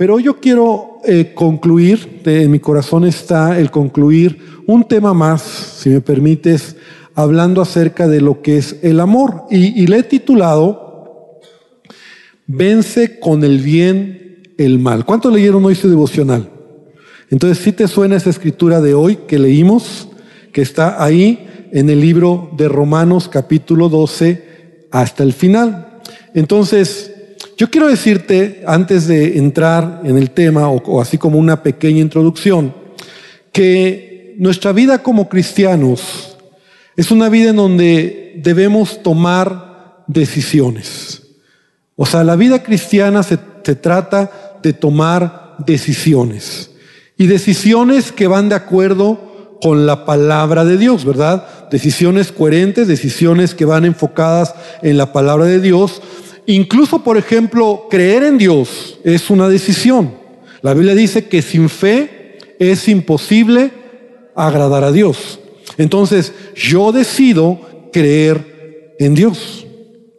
Pero yo quiero eh, concluir, en mi corazón está el concluir un tema más, si me permites, hablando acerca de lo que es el amor. Y, y le he titulado, Vence con el bien el mal. ¿Cuántos leyeron hoy su devocional? Entonces, si te suena esa escritura de hoy que leímos, que está ahí en el libro de Romanos capítulo 12 hasta el final. Entonces, yo quiero decirte, antes de entrar en el tema, o, así como una pequeña introducción, que nuestra vida como cristianos es una vida en donde debemos tomar decisiones. O sea, la vida cristiana se, se trata de tomar decisiones. Y decisiones que van de acuerdo con la palabra de Dios, ¿verdad? Decisiones coherentes, decisiones que van enfocadas en la palabra de Dios Incluso, por ejemplo, creer en Dios es una decisión. La Biblia dice que sin fe es imposible agradar a Dios. Entonces, yo decido creer en Dios.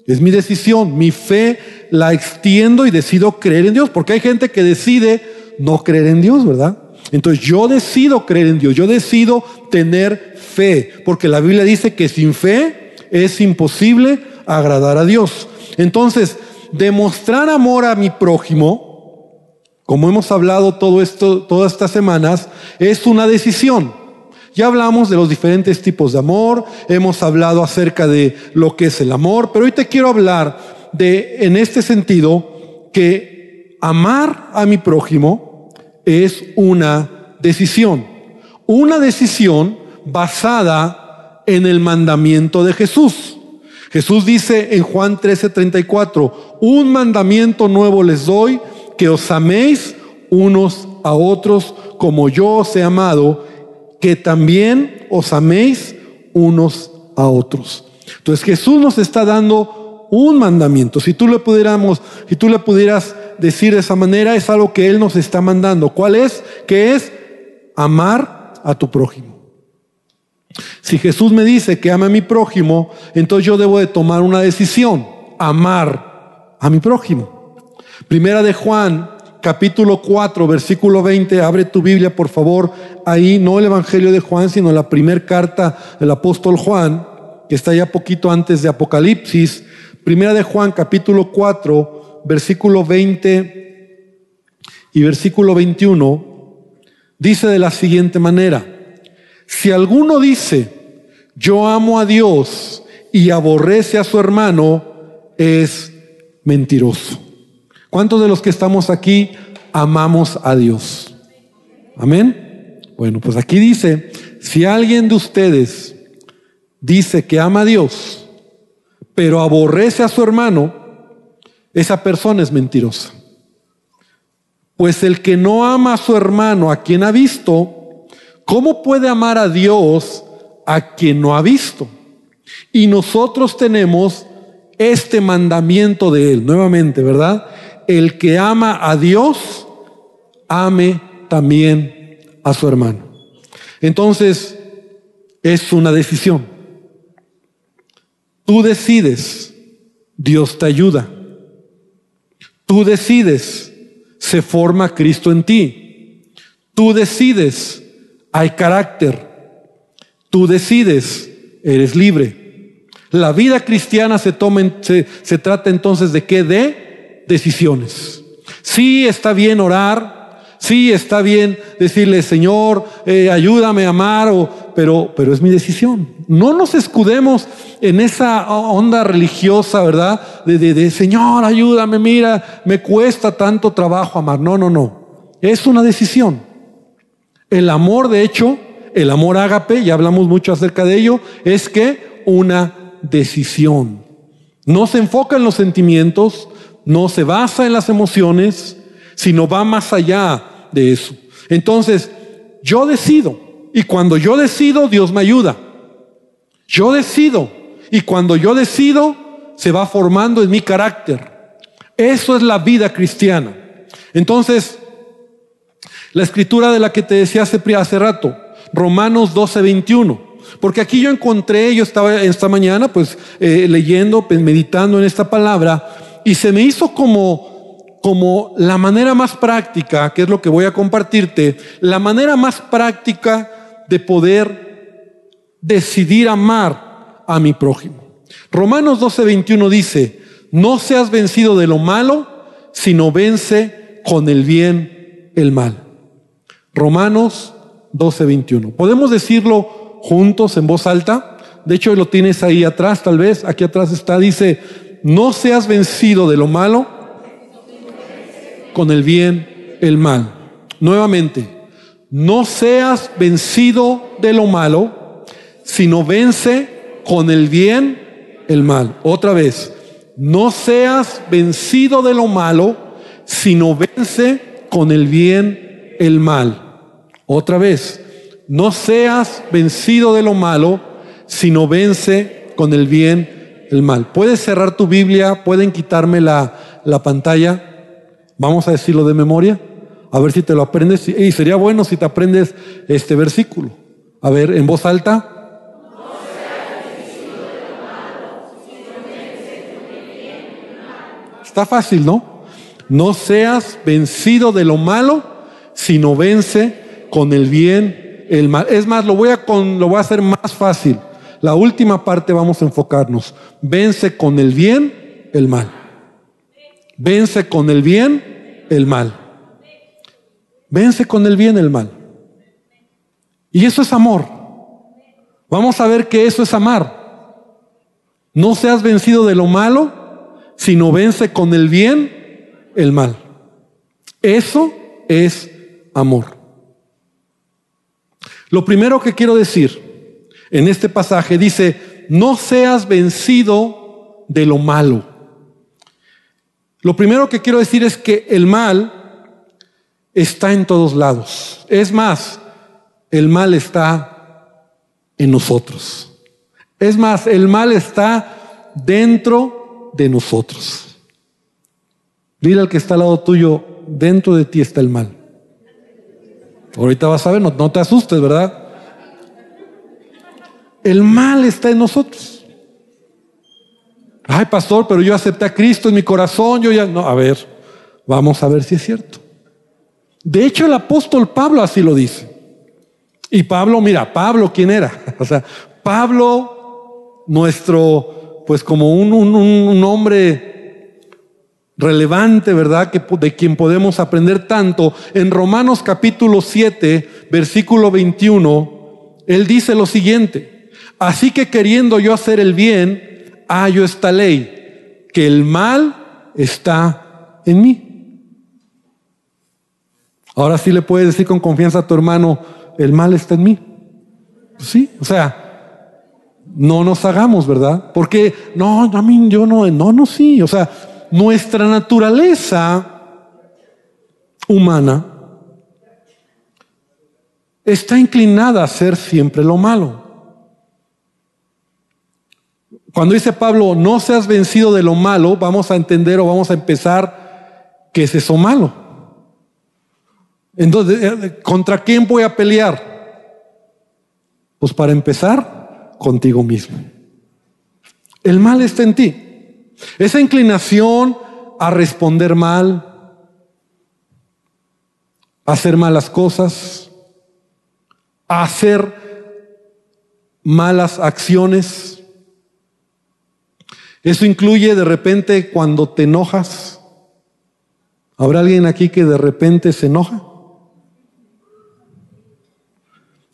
Es mi decisión. Mi fe la extiendo y decido creer en Dios, porque hay gente que decide no creer en Dios, ¿verdad? Entonces yo decido creer en Dios, yo decido tener fe, porque la Biblia dice que sin fe es imposible agradar a Dios. Entonces, demostrar amor a mi prójimo, como hemos hablado todo esto, todas estas semanas, es una decisión. Ya hablamos de los diferentes tipos de amor, hemos hablado acerca de lo que es el amor, pero hoy te quiero hablar de, en este sentido, que amar a mi prójimo es una decisión. Una decisión basada en el mandamiento de Jesús. Jesús dice en Juan 13:34, un mandamiento nuevo les doy, que os améis unos a otros como yo os he amado, que también os améis unos a otros. Entonces Jesús nos está dando un mandamiento. Si tú le pudiéramos, si tú le pudieras decir de esa manera, es algo que Él nos está mandando. ¿Cuál es? Que es amar a tu prójimo. Si Jesús me dice que ama a mi prójimo, entonces yo debo de tomar una decisión, amar a mi prójimo. Primera de Juan, capítulo 4, versículo 20, abre tu Biblia por favor, ahí no el Evangelio de Juan, sino la primera carta del apóstol Juan, que está ya poquito antes de Apocalipsis. Primera de Juan, capítulo 4, versículo 20 y versículo 21, dice de la siguiente manera, si alguno dice, yo amo a Dios y aborrece a su hermano, es mentiroso. ¿Cuántos de los que estamos aquí amamos a Dios? Amén. Bueno, pues aquí dice, si alguien de ustedes dice que ama a Dios, pero aborrece a su hermano, esa persona es mentirosa. Pues el que no ama a su hermano, a quien ha visto, ¿Cómo puede amar a Dios a quien no ha visto? Y nosotros tenemos este mandamiento de Él, nuevamente, ¿verdad? El que ama a Dios, ame también a su hermano. Entonces, es una decisión. Tú decides, Dios te ayuda. Tú decides, se forma Cristo en ti. Tú decides, hay carácter. Tú decides, eres libre. La vida cristiana se, toma se, se trata entonces de qué? De decisiones. Sí está bien orar, sí está bien decirle, Señor, eh, ayúdame a amar, o, pero, pero es mi decisión. No nos escudemos en esa onda religiosa, ¿verdad? De, de, de, Señor, ayúdame, mira, me cuesta tanto trabajo amar. No, no, no. Es una decisión. El amor, de hecho, el amor ágape, ya hablamos mucho acerca de ello, es que una decisión. No se enfoca en los sentimientos, no se basa en las emociones, sino va más allá de eso. Entonces, yo decido, y cuando yo decido, Dios me ayuda. Yo decido, y cuando yo decido, se va formando en mi carácter. Eso es la vida cristiana. Entonces, la escritura de la que te decía hace, hace rato, Romanos 12, 21. Porque aquí yo encontré, yo estaba esta mañana pues eh, leyendo, pues, meditando en esta palabra, y se me hizo como, como la manera más práctica, que es lo que voy a compartirte, la manera más práctica de poder decidir amar a mi prójimo. Romanos 12:21 dice, no seas vencido de lo malo, sino vence con el bien el mal. Romanos 12:21. ¿Podemos decirlo juntos en voz alta? De hecho, lo tienes ahí atrás, tal vez, aquí atrás está, dice, no seas vencido de lo malo, con el bien el mal. Nuevamente, no seas vencido de lo malo, sino vence con el bien el mal. Otra vez, no seas vencido de lo malo, sino vence con el bien el mal. Otra vez, no seas vencido de lo malo, sino vence con el bien el mal. Puedes cerrar tu Biblia, pueden quitarme la, la pantalla. Vamos a decirlo de memoria, a ver si te lo aprendes. Y sería bueno si te aprendes este versículo. A ver, en voz alta. Está fácil, ¿no? No seas vencido de lo malo, sino vence con el bien el mal. Es más, lo voy a, con, lo voy a hacer más fácil. La última parte vamos a enfocarnos. Vence con el bien el mal. Vence con el bien el mal. Vence con el bien el mal. Y eso es amor. Vamos a ver que eso es amar. No seas vencido de lo malo, sino vence con el bien el mal. Eso es amor. Lo primero que quiero decir en este pasaje dice, no seas vencido de lo malo. Lo primero que quiero decir es que el mal está en todos lados. Es más, el mal está en nosotros. Es más, el mal está dentro de nosotros. Dile al que está al lado tuyo, dentro de ti está el mal. Ahorita vas a ver, no, no te asustes, ¿verdad? El mal está en nosotros. Ay, pastor, pero yo acepté a Cristo en mi corazón, yo ya... No, a ver, vamos a ver si es cierto. De hecho, el apóstol Pablo así lo dice. Y Pablo, mira, Pablo, ¿quién era? O sea, Pablo, nuestro, pues como un, un, hombre relevante, ¿verdad? Que, de quien podemos aprender tanto. En Romanos capítulo 7, versículo 21, él dice lo siguiente. Así que queriendo yo hacer el bien, hallo esta ley, que el mal está en mí. Ahora sí le puedes decir con confianza a tu hermano, el mal está en mí. Sí, o sea, no nos hagamos, ¿verdad? Porque, no, a mí yo no, no, no, sí. O sea, nuestra naturaleza humana está inclinada a hacer siempre lo malo. Cuando dice Pablo, no seas vencido de lo malo, vamos a entender o vamos a empezar qué es eso malo. Entonces, eh, ¿contra quién voy a pelear? Pues para empezar, contigo mismo. El mal está en ti. Esa inclinación a responder mal, a hacer malas cosas, a hacer malas acciones, eso incluye de repente cuando te enojas. ¿Habrá alguien aquí que de repente se enoja?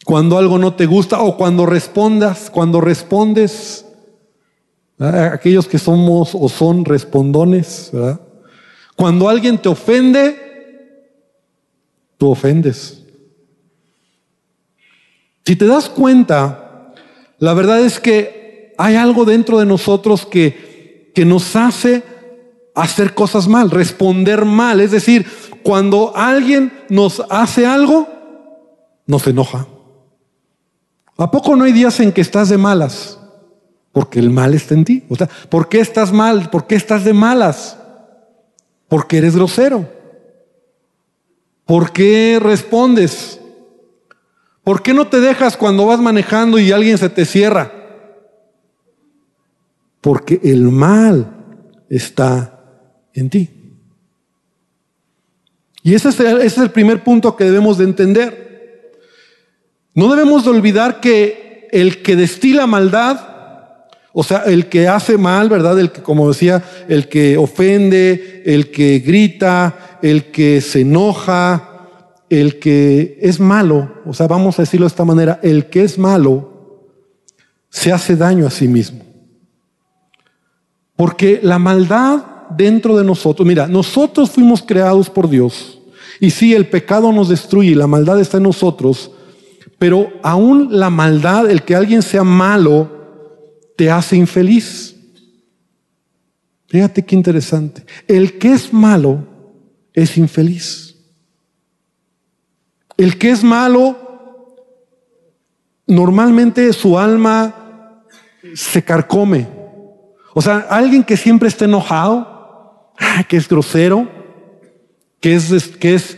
Cuando algo no te gusta o cuando respondas, cuando respondes, aquellos que somos o son respondones, ¿verdad? Cuando alguien te ofende, tú ofendes. Si te das cuenta, la verdad es que hay algo dentro de nosotros que, que nos hace hacer cosas mal, responder mal. Es decir, cuando alguien nos hace algo, nos enoja. ¿A poco no hay días en que estás de malas? Porque el mal está en ti. O sea, ¿por qué estás mal? ¿Por qué estás de malas? Porque eres grosero. ¿Por qué respondes? ¿Por qué no te dejas cuando vas manejando y alguien se te cierra? porque el mal está en ti. Y ese es, el, ese es el primer punto que debemos de entender. No debemos de olvidar que el que destila maldad, o sea, el que hace mal, ¿verdad? El que, como decía, el que ofende, el que grita, el que se enoja, el que es malo, o sea, vamos a decirlo de esta manera, el que es malo se hace daño a sí mismo. Porque la maldad dentro de nosotros, mira, nosotros fuimos creados por Dios. Y sí, el pecado nos destruye la maldad está en nosotros, pero aún la maldad, el que alguien sea malo, te hace infeliz. Fíjate qué interesante. El que es malo es infeliz. El que es malo, normalmente su alma se carcome. O sea, alguien que siempre está enojado, que es grosero, que es, que es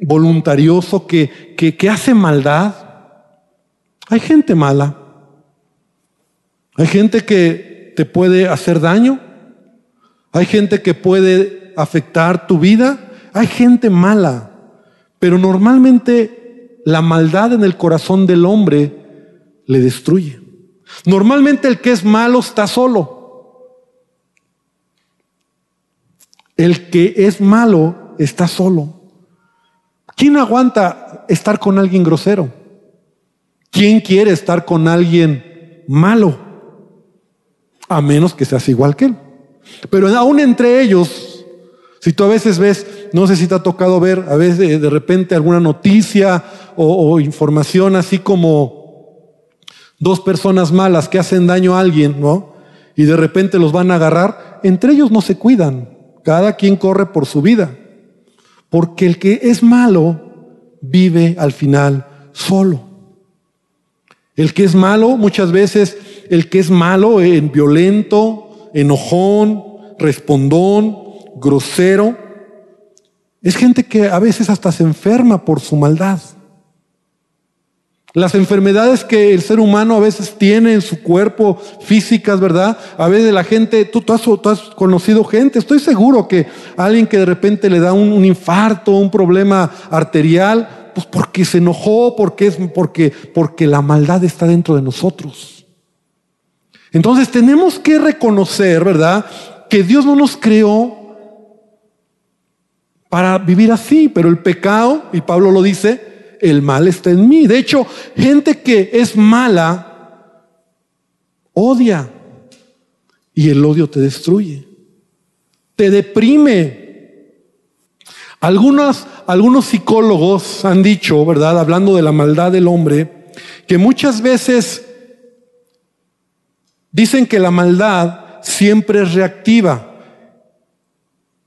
voluntarioso, que, que, que hace maldad. Hay gente mala. Hay gente que te puede hacer daño. Hay gente que puede afectar tu vida. Hay gente mala. Pero normalmente la maldad en el corazón del hombre le destruye. Normalmente el que es malo está solo. El que es malo está solo. ¿Quién aguanta estar con alguien grosero? ¿Quién quiere estar con alguien malo? A menos que seas igual que él. Pero aún entre ellos, si tú a veces ves no sé si te ha tocado ver a veces de repente alguna noticia o, información así como dos personas malas que hacen daño a alguien, ¿no? Y de repente los van a agarrar. Entre ellos no se cuidan. Cada quien corre por su vida. Porque el que es malo vive al final solo. El que es malo, muchas veces, el que es malo, en violento, enojón, respondón, grosero, es gente que a veces hasta se enferma por su maldad. Las enfermedades que el ser humano a veces tiene en su cuerpo, físicas, ¿verdad? A veces la gente, tú, has, conocido gente, estoy seguro que alguien que de repente le da un, infarto, un problema arterial, pues porque se enojó, porque, es, porque, porque la maldad está dentro de nosotros. Entonces tenemos que reconocer, ¿verdad? Que Dios no nos creó para vivir así, pero el pecado, y Pablo lo dice, el mal está en mí. De hecho, gente que es mala odia y el odio te destruye, te deprime. Algunos, algunos psicólogos han dicho, ¿verdad? Hablando de la maldad del hombre, que muchas veces dicen que la maldad siempre es reactiva.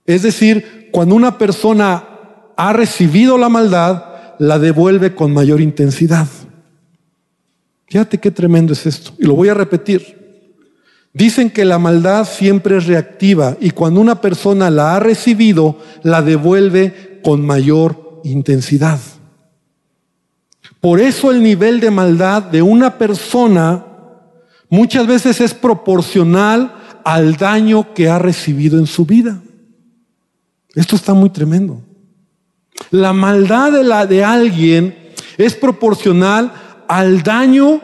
Es decir, cuando una persona ha recibido la maldad, la devuelve con mayor intensidad. Fíjate qué tremendo es esto. Y lo voy a repetir. Dicen que la maldad siempre es reactiva y cuando una persona la ha recibido, la devuelve con mayor intensidad. Por eso el nivel de maldad de una persona muchas veces es proporcional al daño que ha recibido en su vida. Esto está muy tremendo. La maldad de la de alguien es proporcional al daño,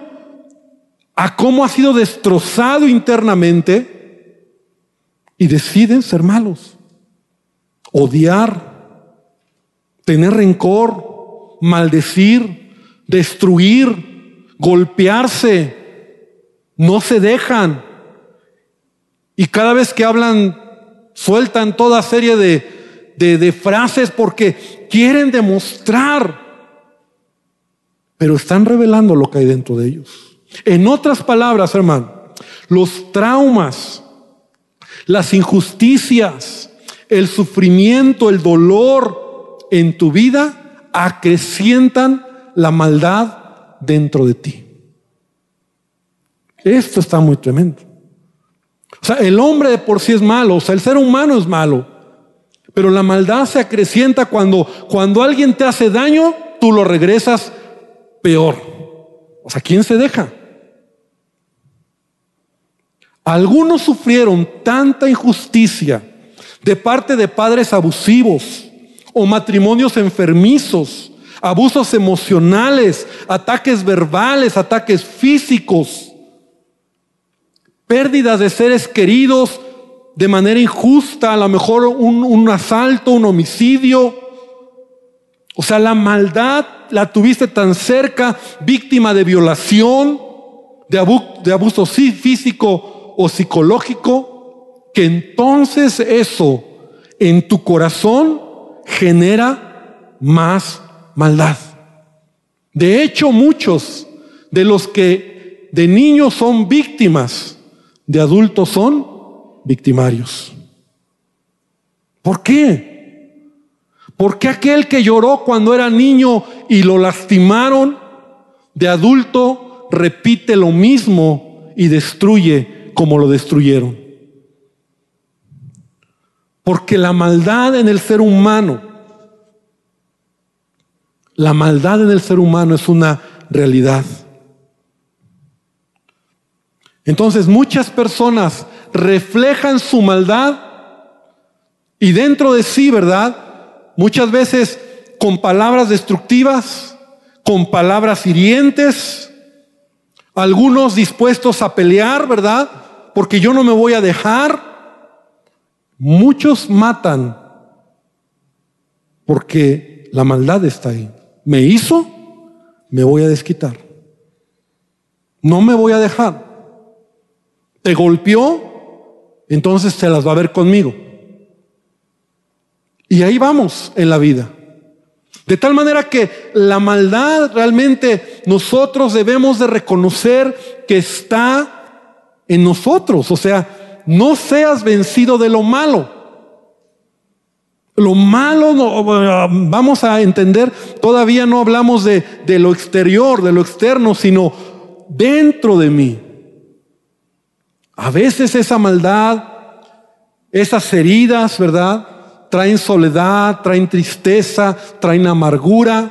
a cómo ha sido destrozado internamente y deciden ser malos, odiar, tener rencor, maldecir, destruir, golpearse, no se dejan. Y cada vez que hablan, sueltan toda serie de, de, frases porque quieren demostrar, pero están revelando lo que hay dentro de ellos. En otras palabras, hermano, los traumas, las injusticias, el sufrimiento, el dolor en tu vida acrecientan la maldad dentro de ti. Esto está muy tremendo. O sea, el hombre de por sí es malo, o sea, el ser humano es malo. Pero la maldad se acrecienta cuando, cuando alguien te hace daño, tú lo regresas peor. O sea, ¿quién se deja? Algunos sufrieron tanta injusticia de parte de padres abusivos o matrimonios enfermizos, abusos emocionales, ataques verbales, ataques físicos, pérdidas de seres queridos de manera injusta, a lo mejor un, asalto, un homicidio. O sea, la maldad la tuviste tan cerca, víctima de violación, de abuso físico o psicológico, que entonces eso en tu corazón genera más maldad. De hecho, muchos de los que de niños son víctimas, de adultos son victimarios. ¿Por qué? ¿Por qué aquel que lloró cuando era niño y lo lastimaron, de adulto repite lo mismo y destruye como lo destruyeron? Porque la maldad en el ser humano la maldad en el ser humano es una realidad. Entonces muchas personas reflejan su maldad y dentro de sí, ¿verdad? Muchas veces con palabras destructivas, con palabras hirientes, algunos dispuestos a pelear, ¿verdad? Porque yo no me voy a dejar. Muchos matan porque la maldad está ahí me hizo, me voy a desquitar. No me voy a dejar. Te golpeó, entonces te las va a ver conmigo. Y ahí vamos en la vida. De tal manera que la maldad realmente nosotros debemos de reconocer que está en nosotros. O sea, no seas vencido de lo malo. Lo malo, vamos a entender, todavía no hablamos de, de lo exterior, de lo externo, sino dentro de mí. A veces esa maldad, esas heridas, ¿verdad? Traen soledad, traen tristeza, traen amargura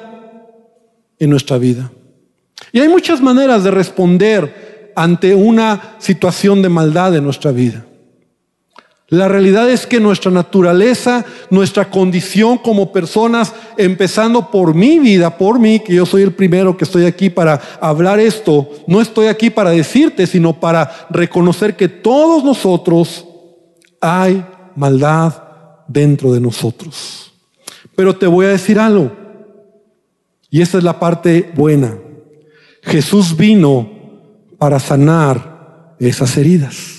en nuestra vida. Y hay muchas maneras de responder ante una situación de maldad en nuestra vida. La realidad es que nuestra naturaleza, nuestra condición como personas, empezando por mi vida, por mí, que yo soy el primero que estoy aquí para hablar esto, no estoy aquí para decirte, sino para reconocer que todos nosotros hay maldad dentro de nosotros. Pero te voy a decir algo, y esta es la parte buena. Jesús vino para sanar esas heridas.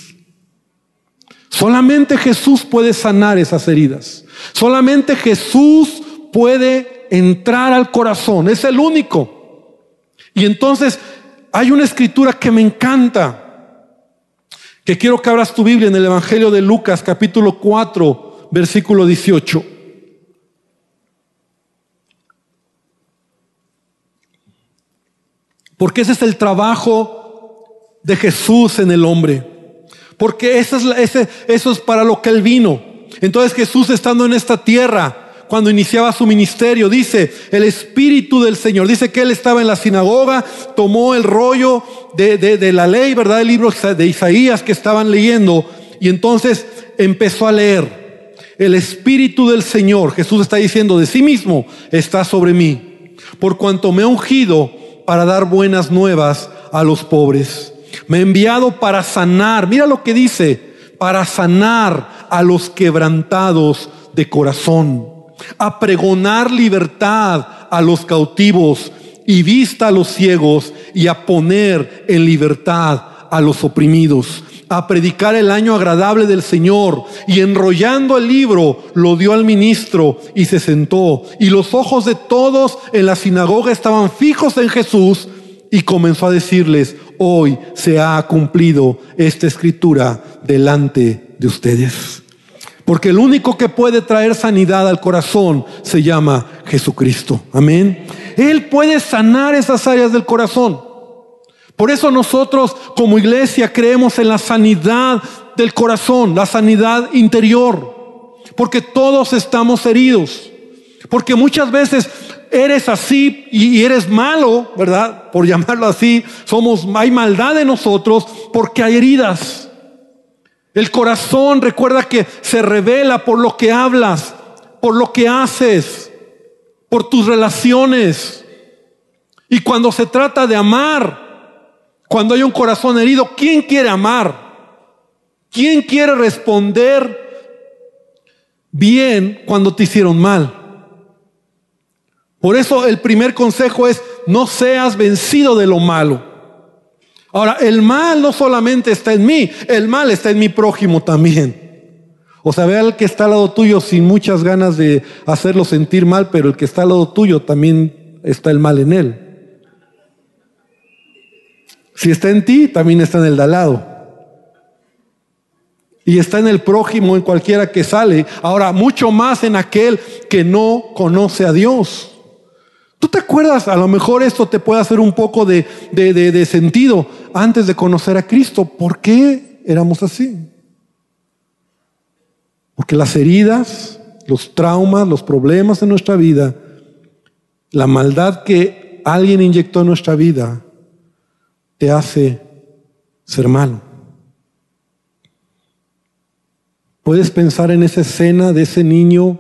Solamente Jesús puede sanar esas heridas. Solamente Jesús puede entrar al corazón. Es el único. Y entonces hay una escritura que me encanta. Que quiero que abras tu Biblia en el Evangelio de Lucas capítulo 4 versículo 18. Porque ese es el trabajo de Jesús en el hombre porque eso es, eso es para lo que Él vino. Entonces Jesús estando en esta tierra, cuando iniciaba su ministerio, dice, el Espíritu del Señor, dice que Él estaba en la sinagoga, tomó el rollo de, de la ley, ¿verdad? El libro de Isaías que estaban leyendo, y entonces empezó a leer. El Espíritu del Señor, Jesús está diciendo de sí mismo, está sobre mí, por cuanto me ha ungido para dar buenas nuevas a los pobres me ha enviado para sanar, mira lo que dice, para sanar a los quebrantados de corazón, a pregonar libertad a los cautivos y vista a los ciegos y a poner en libertad a los oprimidos, a predicar el año agradable del Señor. Y enrollando el libro, lo dio al ministro y se sentó. Y los ojos de todos en la sinagoga estaban fijos en Jesús y comenzó a decirles, hoy se ha cumplido esta escritura delante de ustedes. Porque el único que puede traer sanidad al corazón se llama Jesucristo. Amén. Él puede sanar esas áreas del corazón. Por eso nosotros como iglesia creemos en la sanidad del corazón, la sanidad interior. Porque todos estamos heridos. Porque muchas veces eres así y eres malo, ¿verdad? Por llamarlo así, somos, hay maldad en nosotros porque hay heridas. El corazón recuerda que se revela por lo que hablas. por lo que haces, por tus relaciones. Y cuando se trata de amar, cuando hay un corazón herido, ¿quién quiere amar? ¿Quién quiere responder bien cuando te hicieron mal? Por eso el primer consejo es, no seas vencido de lo malo. Ahora, el mal no solamente está en mí, el mal está en mi prójimo también. O sea, ve al que está al lado tuyo sin muchas ganas de hacerlo sentir mal, pero el que está al lado tuyo también está el mal en él. Si está en ti, también está en el de al lado. Y está en el prójimo, en cualquiera que sale. Ahora, mucho más en aquel que no conoce a Dios. ¿Tú te acuerdas? A lo mejor esto te puede hacer un poco de, de, sentido antes de conocer a Cristo. ¿Por qué éramos así? Porque las heridas, los traumas, los problemas en nuestra vida, la maldad que alguien inyectó en nuestra vida, te hace ser malo. Puedes pensar en esa escena de ese niño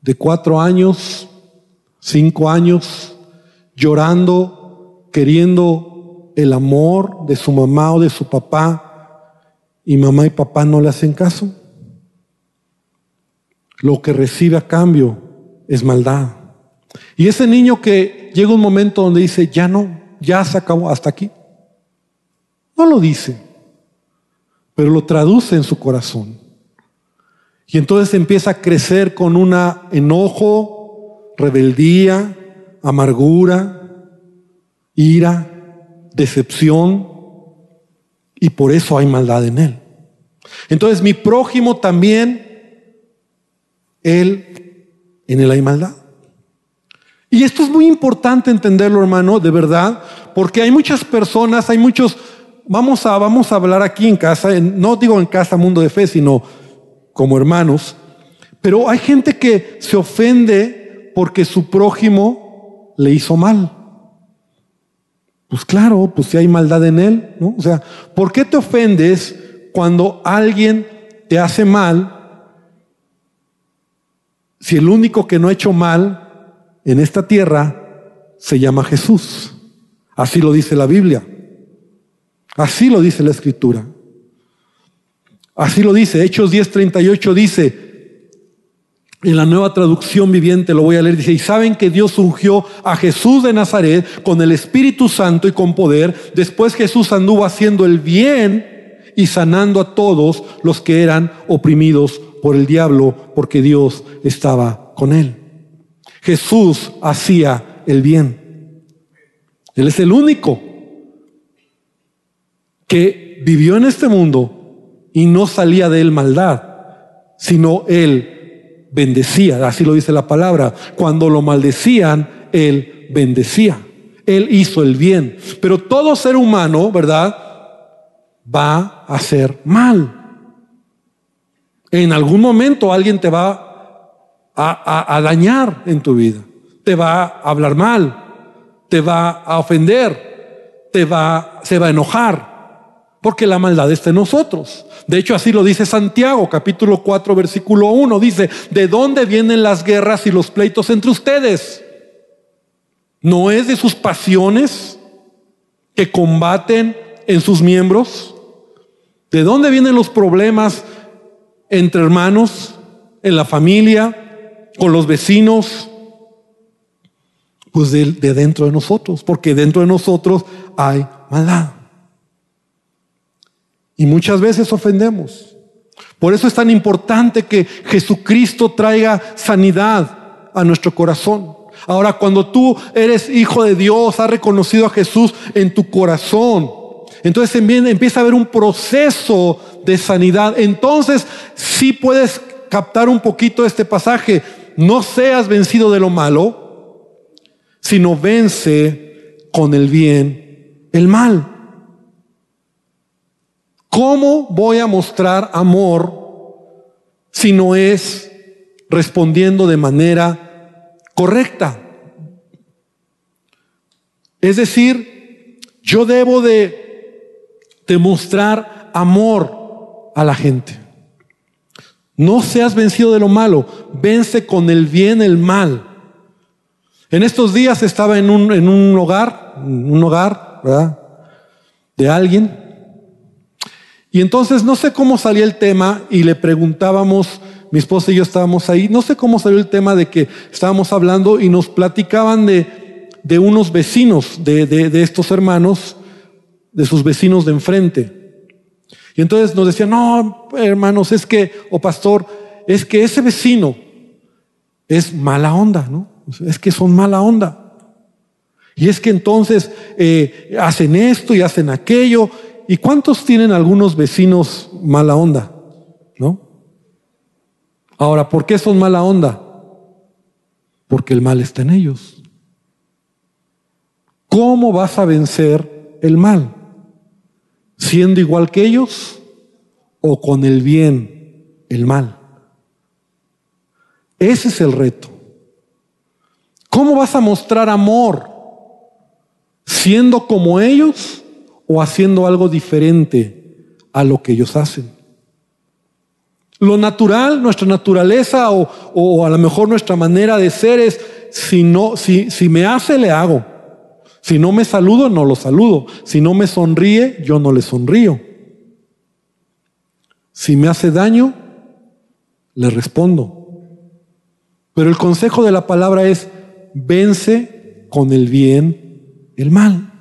de cuatro años cinco años llorando, queriendo el amor de su mamá o de su papá, y mamá y papá no le hacen caso. Lo que recibe a cambio es maldad. Y ese niño que llega un momento donde dice, ya no, ya se acabó, hasta aquí. No lo dice, pero lo traduce en su corazón. Y entonces empieza a crecer con un enojo, rebeldía, amargura, ira, decepción, y por eso hay maldad en él. Entonces mi prójimo también, él, en él hay maldad. Y esto es muy importante entenderlo, hermano, de verdad, porque hay muchas personas, hay muchos, vamos a, vamos a hablar aquí en casa, no digo en casa mundo de fe, sino como hermanos, pero hay gente que se ofende porque su prójimo le hizo mal. Pues claro, pues si hay maldad en él, ¿no? O sea, ¿por qué te ofendes cuando alguien te hace mal si el único que no ha hecho mal en esta tierra se llama Jesús? Así lo dice la Biblia. Así lo dice la Escritura. Así lo dice. Hechos 10:38 dice, en la nueva traducción viviente lo voy a leer, dice, y saben que Dios ungió a Jesús de Nazaret con el Espíritu Santo y con poder. Después Jesús anduvo haciendo el bien y sanando a todos los que eran oprimidos por el diablo, porque Dios estaba con él. Jesús hacía el bien. Él es el único que vivió en este mundo y no salía de él maldad, sino él bendecía, así lo dice la palabra. Cuando lo maldecían, Él bendecía. Él hizo el bien. Pero todo ser humano, ¿verdad? Va a hacer mal. En algún momento alguien te va a, dañar en tu vida. Te va a hablar mal. Te va a ofender. Te va, se va a enojar porque la maldad está en nosotros. De hecho, así lo dice Santiago, capítulo 4, versículo 1. Dice, ¿de dónde vienen las guerras y los pleitos entre ustedes? ¿No es de sus pasiones que combaten en sus miembros? ¿De dónde vienen los problemas entre hermanos, en la familia, con los vecinos? Pues de, de dentro de nosotros, porque dentro de nosotros hay maldad. Y muchas veces ofendemos. Por eso es tan importante que Jesucristo traiga sanidad a nuestro corazón. Ahora, cuando tú eres hijo de Dios, has reconocido a Jesús en tu corazón, entonces empieza a haber un proceso de sanidad. Entonces, sí puedes captar un poquito este pasaje. No seas vencido de lo malo, sino vence con el bien el mal. ¿Cómo voy a mostrar amor si no es respondiendo de manera correcta? Es decir, yo debo de demostrar amor a la gente. No seas vencido de lo malo, vence con el bien el mal. En estos días estaba en un, en un hogar, un hogar, ¿verdad? De alguien. Y entonces no sé cómo salía el tema y le preguntábamos, mi esposa y yo estábamos ahí, no sé cómo salió el tema de que estábamos hablando y nos platicaban de, de unos vecinos de, de, de estos hermanos, de sus vecinos de enfrente. Y entonces nos decían, no, hermanos, es que, o pastor, es que ese vecino es mala onda, ¿no? Es que son mala onda. Y es que entonces eh, hacen esto y hacen aquello. ¿Y cuántos tienen algunos vecinos mala onda? ¿No? Ahora, ¿por qué son mala onda? Porque el mal está en ellos. ¿Cómo vas a vencer el mal? siendo igual que ellos o con el bien, el mal. Ese es el reto. ¿Cómo vas a mostrar amor? ¿Siendo como ellos o haciendo algo diferente a lo que ellos hacen? Lo natural, nuestra naturaleza o, o a lo mejor nuestra manera de ser es, si, no, si, si me hace, le hago. Si no me saludo, no lo saludo. Si no me sonríe, yo no le sonrío. Si me hace daño, le respondo. Pero el consejo de la palabra es, vence con el bien el mal.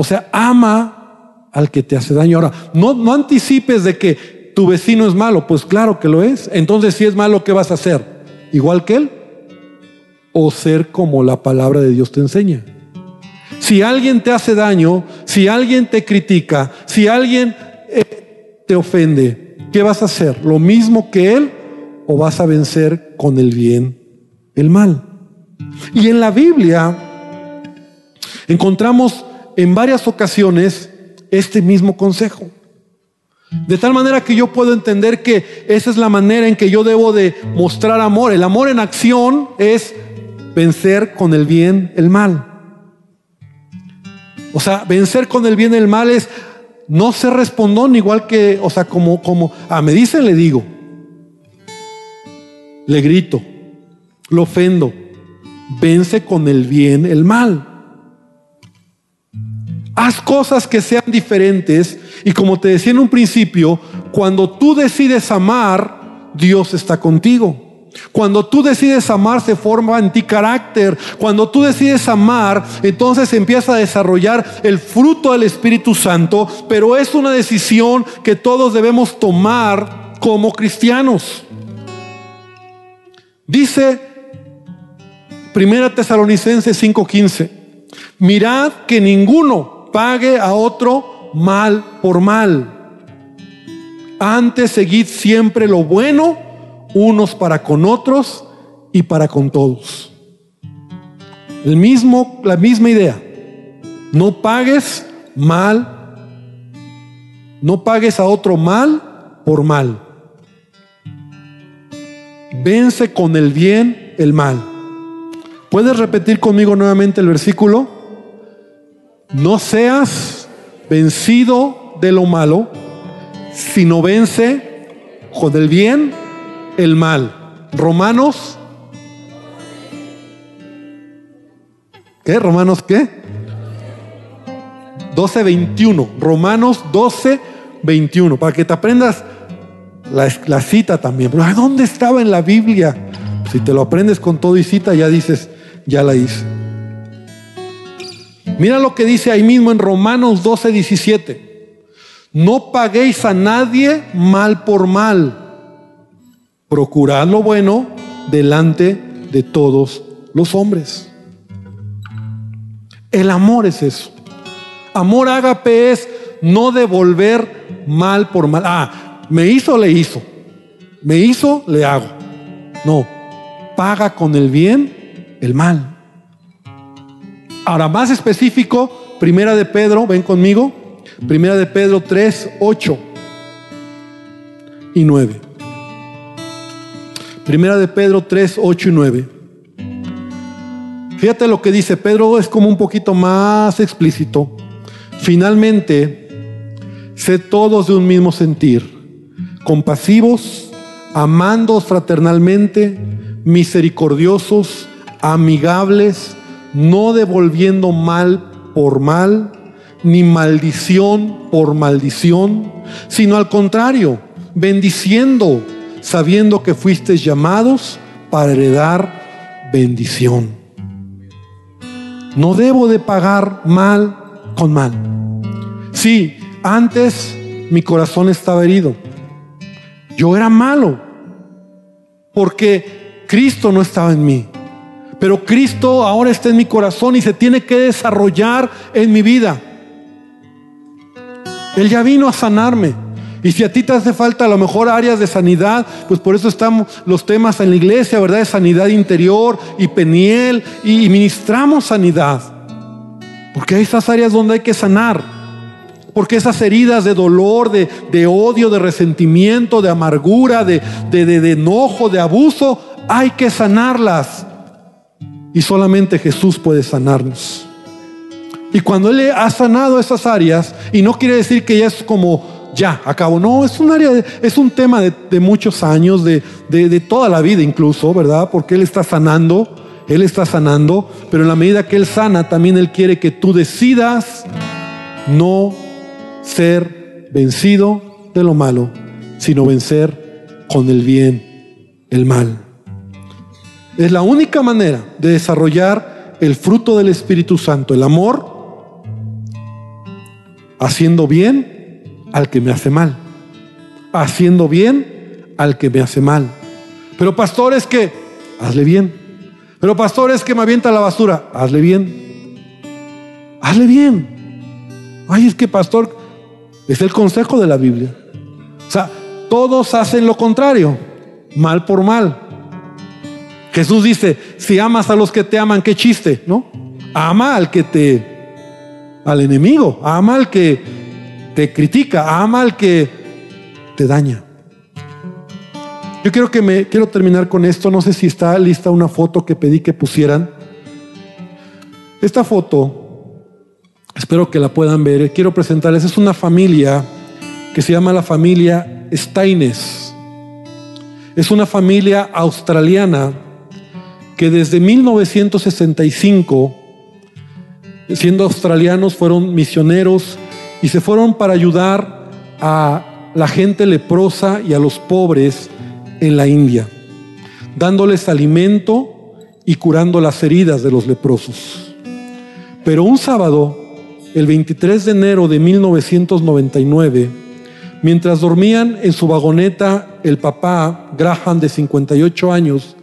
O sea, ama al que te hace daño. Ahora, no, no anticipes de que tu vecino es malo. Pues claro que lo es. Entonces, si es malo, ¿qué vas a hacer? ¿Igual que él? o ser como la palabra de Dios te enseña. Si alguien te hace daño, si alguien te critica, si alguien eh, te ofende, ¿qué vas a hacer? ¿Lo mismo que él o vas a vencer con el bien el mal? Y en la Biblia encontramos en varias ocasiones este mismo consejo. De tal manera que yo puedo entender que esa es la manera en que yo debo de mostrar amor. El amor en acción es vencer con el bien el mal. O sea, vencer con el bien el mal es no ser respondón igual que, o sea, como, como, ah, me dicen, le digo. Le grito, lo ofendo. Vence con el bien el mal. Haz cosas que sean diferentes y como te decía en un principio, cuando tú decides amar, Dios está contigo. Cuando tú decides amar, se forma en ti carácter. Cuando tú decides amar, entonces empieza a desarrollar el fruto del Espíritu Santo, pero es una decisión que todos debemos tomar como cristianos. Dice Primera Tesalonicenses 5:15, mirad que ninguno pague a otro mal por mal. Antes seguid siempre lo bueno unos para con otros y para con todos. El mismo, la misma idea. No pagues mal, no pagues a otro mal por mal. Vence con el bien el mal. ¿Puedes repetir conmigo nuevamente el versículo? No seas vencido de lo malo, sino vence con el bien el mal. Romanos. ¿Qué? Romanos qué? 12, 21. Romanos 12, 21. Para que te aprendas la, cita también. Pero ¿dónde estaba en la Biblia? Si te lo aprendes con todo y cita, ya dices, ya la hice. Mira lo que dice ahí mismo en Romanos 12, 17. No paguéis a nadie mal por mal Procurad lo bueno delante de todos los hombres. El amor es eso. Amor ágape es no devolver mal por mal. Ah, me hizo, le hizo. Me hizo, le hago. No, paga con el bien el mal. Ahora, más específico, Primera de Pedro, ven conmigo. Primera de Pedro 3, 8 y 9. Primera de Pedro 3, 8 y 9. Fíjate lo que dice Pedro, es como un poquito más explícito. Finalmente, sé todos de un mismo sentir, compasivos, amando fraternalmente, misericordiosos, amigables, no devolviendo mal por mal, ni maldición por maldición, sino al contrario, bendiciendo, sabiendo que fuisteis llamados para heredar bendición. No debo de pagar mal con mal. Sí, antes mi corazón estaba herido. Yo era malo porque Cristo no estaba en mí. Pero Cristo ahora está en mi corazón y se tiene que desarrollar en mi vida. Él ya vino a sanarme. Y si a ti te hace falta a lo mejor áreas de sanidad, pues por eso estamos los temas en la iglesia, ¿verdad? De sanidad interior y peniel y ministramos sanidad. Porque hay esas áreas donde hay que sanar. Porque esas heridas de dolor, de, odio, de resentimiento, de amargura, de, de enojo, de abuso, hay que sanarlas. Y solamente Jesús puede sanarnos. Y cuando Él ha sanado esas áreas, y no quiere decir que ya es como ya, acabo. No, es un área, es un tema de, muchos años, de, de, toda la vida incluso, ¿verdad? Porque Él está sanando, Él está sanando, pero en la medida que Él sana, también Él quiere que tú decidas no ser vencido de lo malo, sino vencer con el bien el mal. Es la única manera de desarrollar el fruto del Espíritu Santo, el amor, haciendo bien al que me hace mal, haciendo bien al que me hace mal. Pero pastor es que, hazle bien. Pero pastor es que me avienta la basura, hazle bien. Hazle bien. Ay, es que pastor, es el consejo de la Biblia. O sea, todos hacen lo contrario, mal por mal. Jesús dice, si amas a los que te aman, qué chiste, ¿no? Ama al que te al enemigo, ama al que te critica, ama al que te daña. Yo quiero que me quiero terminar con esto, no sé si está lista una foto que pedí que pusieran. Esta foto espero que la puedan ver. Quiero presentarles es una familia que se llama la familia Steines. Es una familia australiana que desde 1965 siendo australianos, fueron misioneros y se fueron para ayudar a la gente leprosa y a los pobres en la India, dándoles alimento y curando las heridas de los leprosos. Pero un sábado, el 23 de enero de 1999, mientras dormían en su vagoneta el papá Graham de 58 años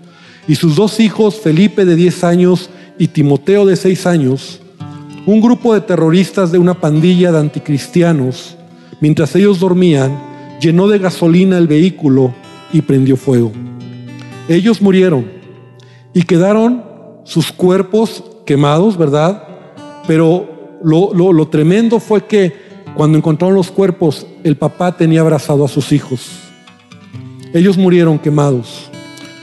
y sus dos hijos Felipe de 10 años y Timoteo de 6 años, un grupo de terroristas de una pandilla de anticristianos, mientras ellos dormían, llenó de gasolina el vehículo y prendió fuego. Ellos murieron y quedaron sus cuerpos quemados, ¿verdad? Pero lo, lo tremendo fue que cuando encontraron los cuerpos, el papá tenía abrazado a sus hijos. Ellos murieron quemados.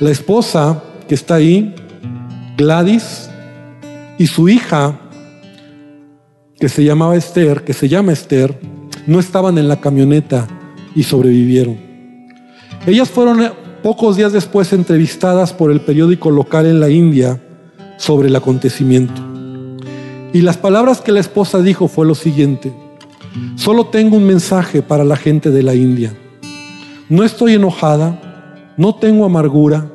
La esposa que está ahí, Gladys, y su hija que se llamaba Esther, que se llama Esther, no estaban en la camioneta y sobrevivieron. Ellas fueron eh, pocos días después entrevistadas por el periódico local en la India sobre el acontecimiento. Y las palabras que la esposa dijo fue lo siguiente, solo tengo un mensaje para la gente de la India. No estoy enojada, no tengo amargura,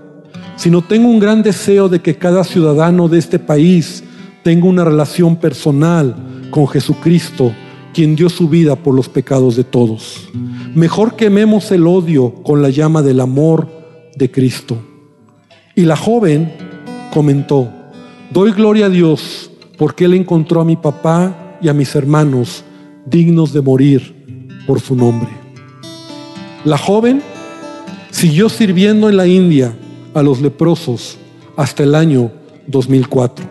sino tengo un gran deseo de que cada ciudadano de este país tenga una relación personal con Jesucristo, quien dio su vida por los pecados de todos. Mejor quememos el odio con la llama del amor de Cristo. Y la joven comentó, doy gloria a Dios porque Él encontró a mi papá y a mis hermanos dignos de morir por su nombre. La joven siguió sirviendo en la India a los leprosos hasta el año 2004.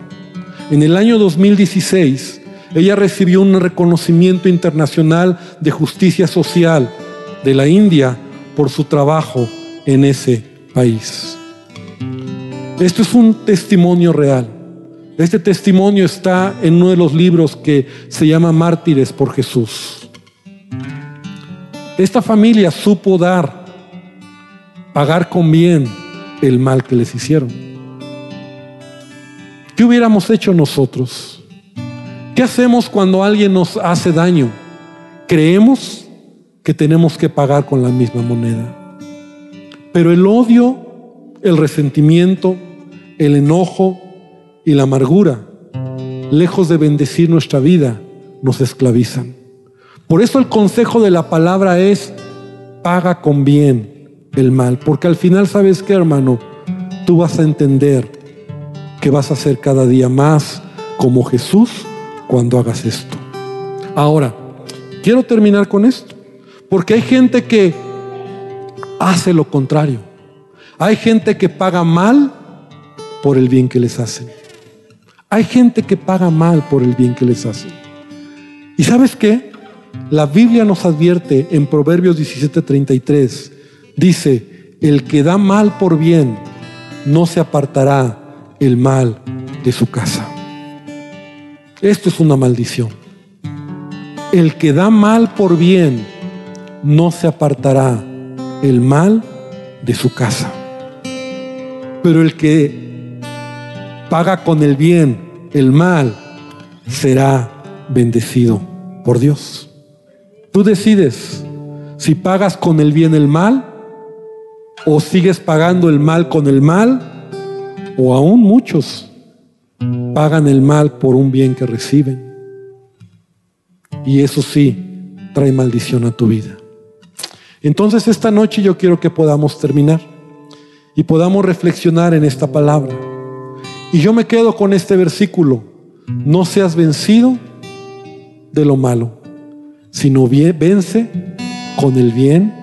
En el año 2016, ella recibió un reconocimiento internacional de justicia social de la India por su trabajo en ese país. Esto es un testimonio real. Este testimonio está en uno de los libros que se llama Mártires por Jesús. Esta familia supo dar pagar con bien el mal que les hicieron. ¿Qué hubiéramos hecho nosotros? ¿Qué hacemos cuando alguien nos hace daño? Creemos que tenemos que pagar con la misma moneda. Pero el odio, el resentimiento, el enojo y la amargura, lejos de bendecir nuestra vida, nos esclavizan. Por eso el consejo de la palabra es, paga con bien el mal, porque al final sabes que hermano, tú vas a entender que vas a ser cada día más como Jesús cuando hagas esto. Ahora, quiero terminar con esto, porque hay gente que hace lo contrario. Hay gente que paga mal por el bien que les hacen. Hay gente que paga mal por el bien que les hacen. ¿Y sabes qué? La Biblia nos advierte en Proverbios 17:33, dice, el que da mal por bien, no se apartará el mal de su casa. Esto es una maldición. El que da mal por bien, no se apartará el mal de su casa. Pero el que paga con el bien el mal, será bendecido por Dios. Tú decides si pagas con el bien el mal o sigues pagando el mal con el mal o aún muchos pagan el mal por un bien que reciben. Y eso sí, trae maldición a tu vida. Entonces esta noche yo quiero que podamos terminar y podamos reflexionar en esta palabra. Y yo me quedo con este versículo. No seas vencido de lo malo, sino vence con el bien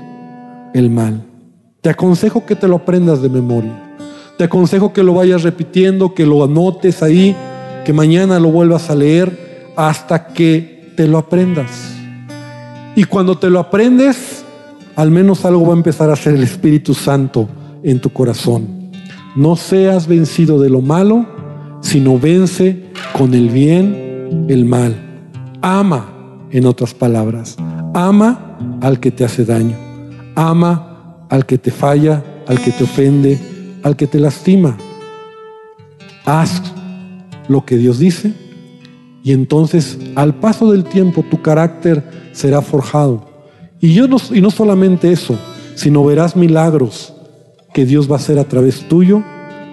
el mal. Te aconsejo que te lo aprendas de memoria. Te aconsejo que lo vayas repitiendo, que lo anotes ahí, que mañana lo vuelvas a leer hasta que te lo aprendas. Y cuando te lo aprendes, al menos algo va a empezar a hacer el Espíritu Santo en tu corazón. No seas vencido de lo malo, sino vence con el bien el mal. Ama, en otras palabras, ama al que te hace daño. Ama al que te falla, al que te ofende, al que te lastima. Haz lo que Dios dice y entonces al paso del tiempo tu carácter será forjado. Y, yo no, y no solamente eso, sino verás milagros que Dios va a hacer a través tuyo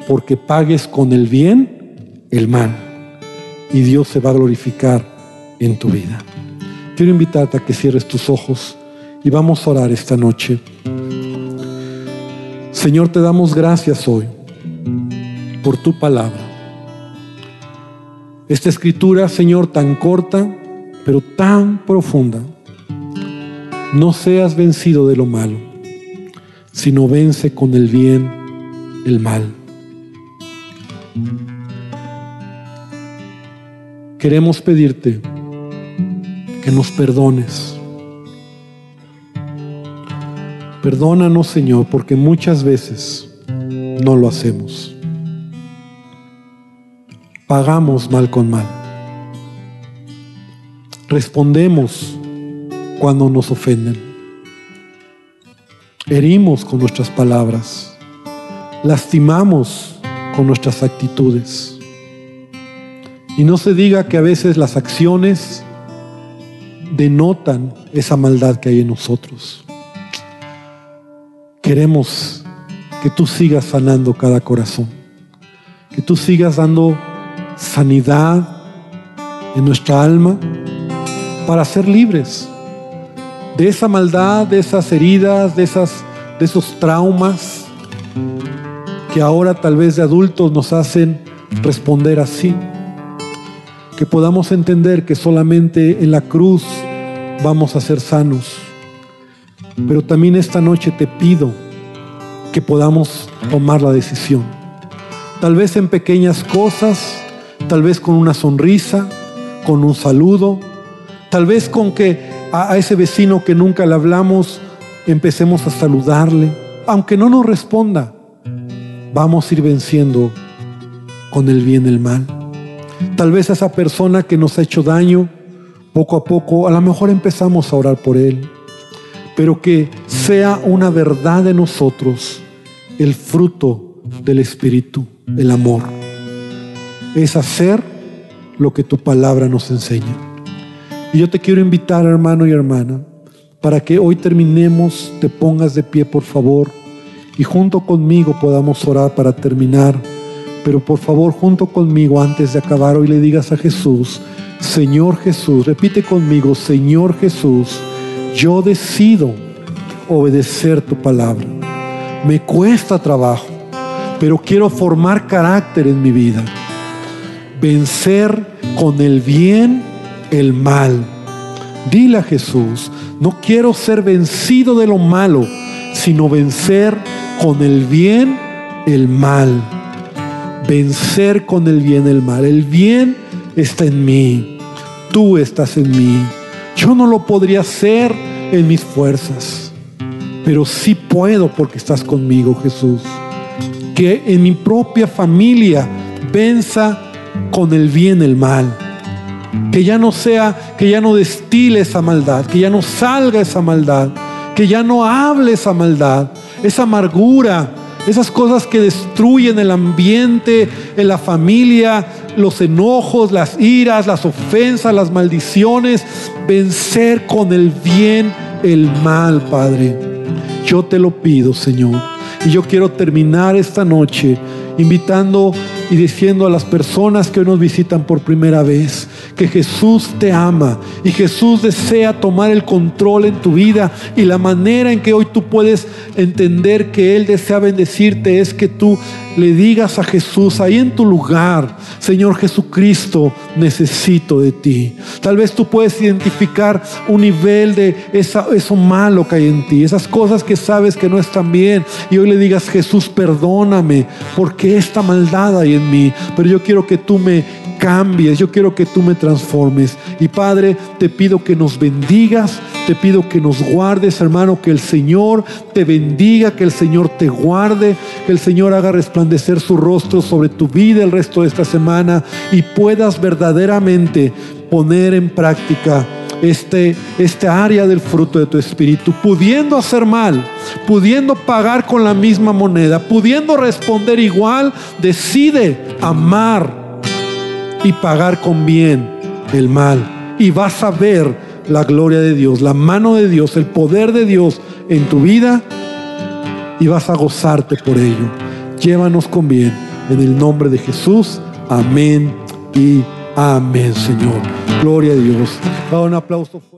porque pagues con el bien el mal. Y Dios se va a glorificar en tu vida. Quiero invitarte a que cierres tus ojos y vamos a orar esta noche. Señor, te damos gracias hoy por tu palabra. Esta escritura, Señor, tan corta, pero tan profunda. No seas vencido de lo malo, sino vence con el bien el mal. Queremos pedirte que nos perdones. Perdónanos, Señor, porque muchas veces no lo hacemos. Pagamos mal con mal. Respondemos cuando nos ofenden. Herimos con nuestras palabras. Lastimamos con nuestras actitudes. Y no se diga que a veces las acciones denotan esa maldad que hay en nosotros. Queremos que tú sigas sanando cada corazón, que tú sigas dando sanidad en nuestra alma para ser libres de esa maldad, de esas heridas, de, esas, de esos traumas que ahora tal vez de adultos nos hacen responder así. Que podamos entender que solamente en la cruz vamos a ser sanos. Pero también esta noche te pido que podamos tomar la decisión. Tal vez en pequeñas cosas, tal vez con una sonrisa, con un saludo, tal vez con que a, ese vecino que nunca le hablamos, empecemos a saludarle, aunque no nos responda, vamos a ir venciendo con el bien el mal. Tal vez a esa persona que nos ha hecho daño, poco a poco, a lo mejor empezamos a orar por él, pero que sea una verdad de nosotros el fruto del Espíritu, el amor. Es hacer lo que tu palabra nos enseña. Y yo te quiero invitar, hermano y hermana, para que hoy terminemos, te pongas de pie, por favor, y junto conmigo podamos orar para terminar. Pero por favor, junto conmigo, antes de acabar, hoy le digas a Jesús, Señor Jesús, repite conmigo, Señor Jesús, yo decido obedecer tu palabra. Me cuesta trabajo, pero quiero formar carácter en mi vida. Vencer con el bien el mal. Dile a Jesús, no quiero ser vencido de lo malo, sino vencer con el bien el mal. Vencer con el bien el mal. El bien está en mí. Tú estás en mí. Yo no lo podría hacer en mis fuerzas, pero sí puedo porque estás conmigo, Jesús. Que en mi propia familia venza con el bien el mal. Que ya no sea, que ya no destile esa maldad, que ya no salga esa maldad, que ya no hable esa maldad, esa amargura, esas cosas que destruyen el ambiente, en la familia, los enojos, las iras, las ofensas, las maldiciones, vencer con el bien el mal, Padre. Yo te lo pido, Señor. Y yo quiero terminar esta noche invitando y diciendo a las personas que hoy nos visitan por primera vez que Jesús te ama y Jesús desea tomar el control en tu vida y la manera en que hoy tú puedes entender que Él desea bendecirte es que tú le digas a Jesús ahí en tu lugar, Señor Jesucristo, necesito de ti. Tal vez tú puedes identificar un nivel de eso malo que hay en ti, esas cosas que sabes que no están bien y hoy le digas, Jesús, perdóname porque esta maldad hay en mí, pero yo quiero que tú me cambies, yo quiero que tú me transformes. Y Padre, te pido que nos bendigas, te pido que nos guardes, hermano, que el Señor te bendiga, que el Señor te guarde, que el Señor haga resplandecer su rostro sobre tu vida el resto de esta semana y puedas verdaderamente poner en práctica este, este área del fruto de tu espíritu, pudiendo hacer mal, pudiendo pagar con la misma moneda, pudiendo responder igual, decide amar y pagar con bien el mal. Y vas a ver la gloria de Dios, la mano de Dios, el poder de Dios en tu vida y vas a gozarte por ello. Llévanos con bien. En el nombre de Jesús. Amén y amén, Señor. Gloria a Dios. Un aplauso fuerte.